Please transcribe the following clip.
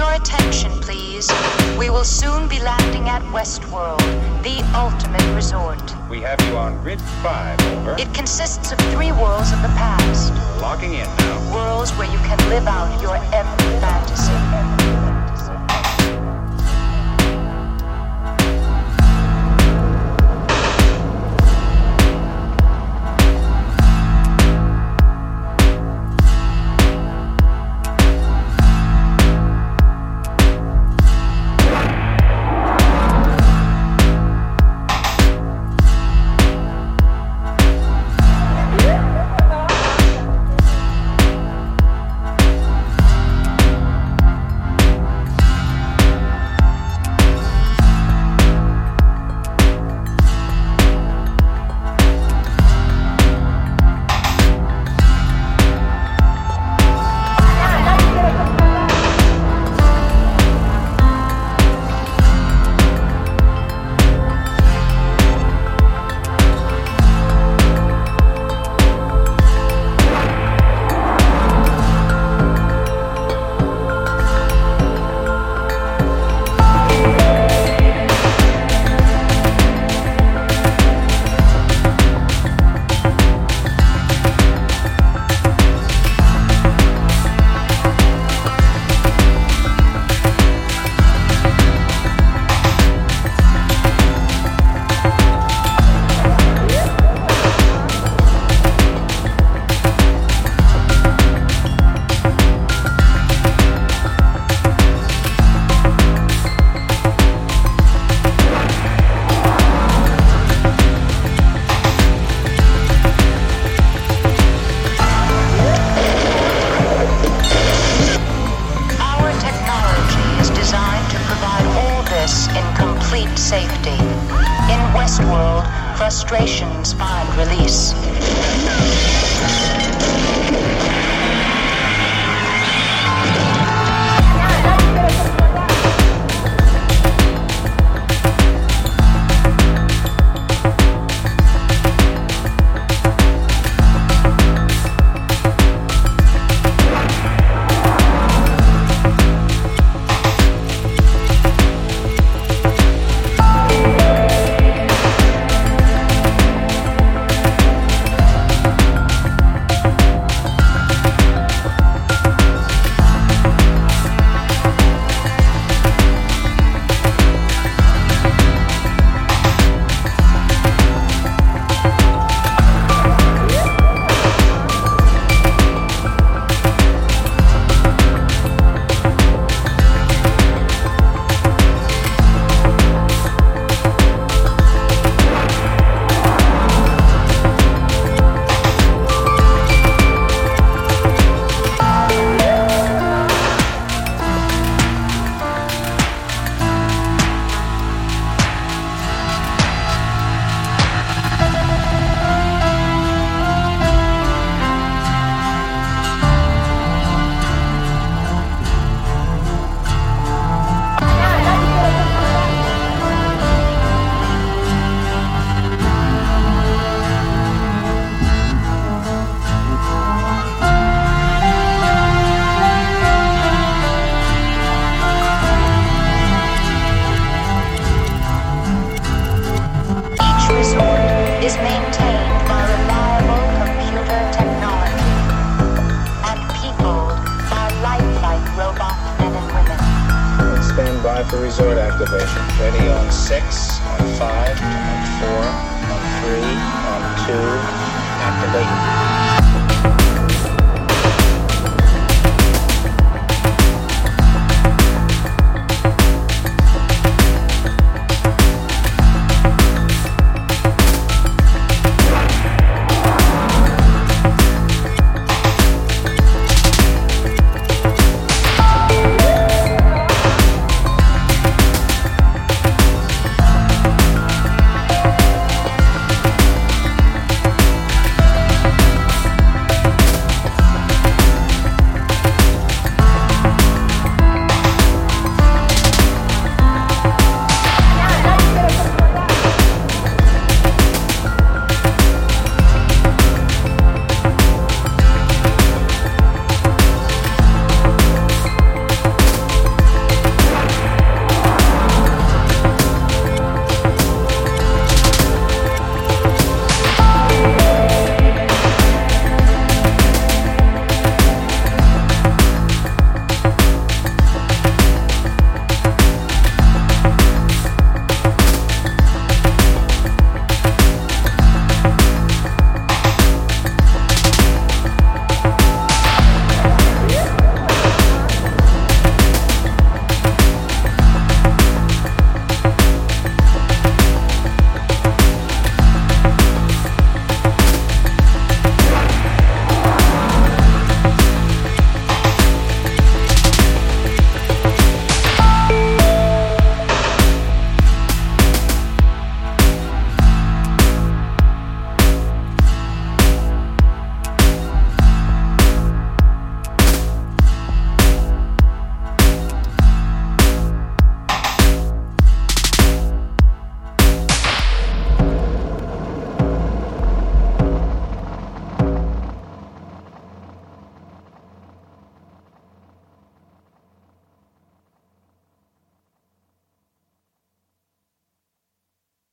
Your attention, please. We will soon be landing at Westworld, the ultimate resort. We have you on grid five, over. It consists of three worlds of the past. Logging in now. Worlds where you can live out your every safety. In Westworld, frustrations find release. By for resort activation. Ready on six, on five, on four, on three, on two. Activate.